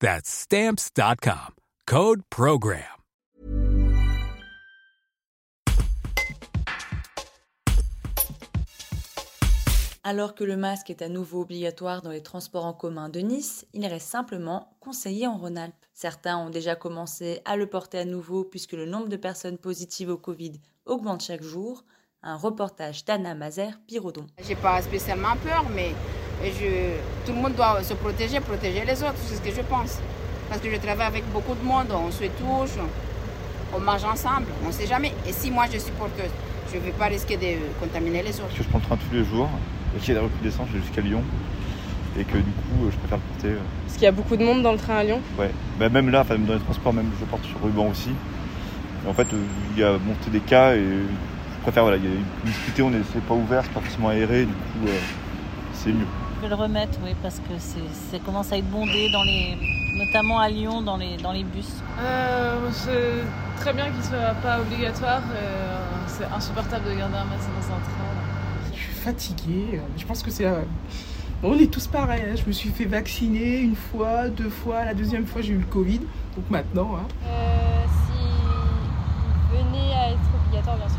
That's stamps.com. Code program. Alors que le masque est à nouveau obligatoire dans les transports en commun de Nice, il reste simplement conseillé en Rhône-Alpes. Certains ont déjà commencé à le porter à nouveau puisque le nombre de personnes positives au Covid augmente chaque jour. Un reportage d'Anna Mazer, Pirodon. J'ai pas spécialement peur, mais je, tout le monde doit se protéger, protéger les autres, c'est ce que je pense. Parce que je travaille avec beaucoup de monde, on se touche, on mange ensemble, on ne sait jamais. Et si moi je suis porteuse, je ne vais pas risquer de contaminer les autres. Parce que je prends le train tous les jours, et qu'il y a des recrudescences jusqu'à Lyon, et que du coup je préfère le porter. euh. Parce qu'il y a beaucoup de monde dans le train à Lyon. Ouais, bah, même là, enfin, dans les transports, même je porte sur ruban aussi. Et en fait, euh, il y a monté des cas et je préfère, voilà, il y a une discuter, on est, c'est pas ouvert, c'est pas forcément aéré, du coup euh, c'est mieux. Je vais le remettre, oui, parce que c'est, ça commence à être bondé, dans les, notamment à Lyon, dans les, dans les bus. Euh, c'est très bien qu'il soit pas obligatoire. euh, c'est insupportable de garder un masque dans un train. Je suis fatiguée. Je pense que c'est. euh, bon, on est tous pareils. hein. Je me suis fait vacciner une fois, deux fois. La deuxième fois, j'ai eu le Covid. Donc maintenant, hein. Euh, si venait à être obligatoire, bien sûr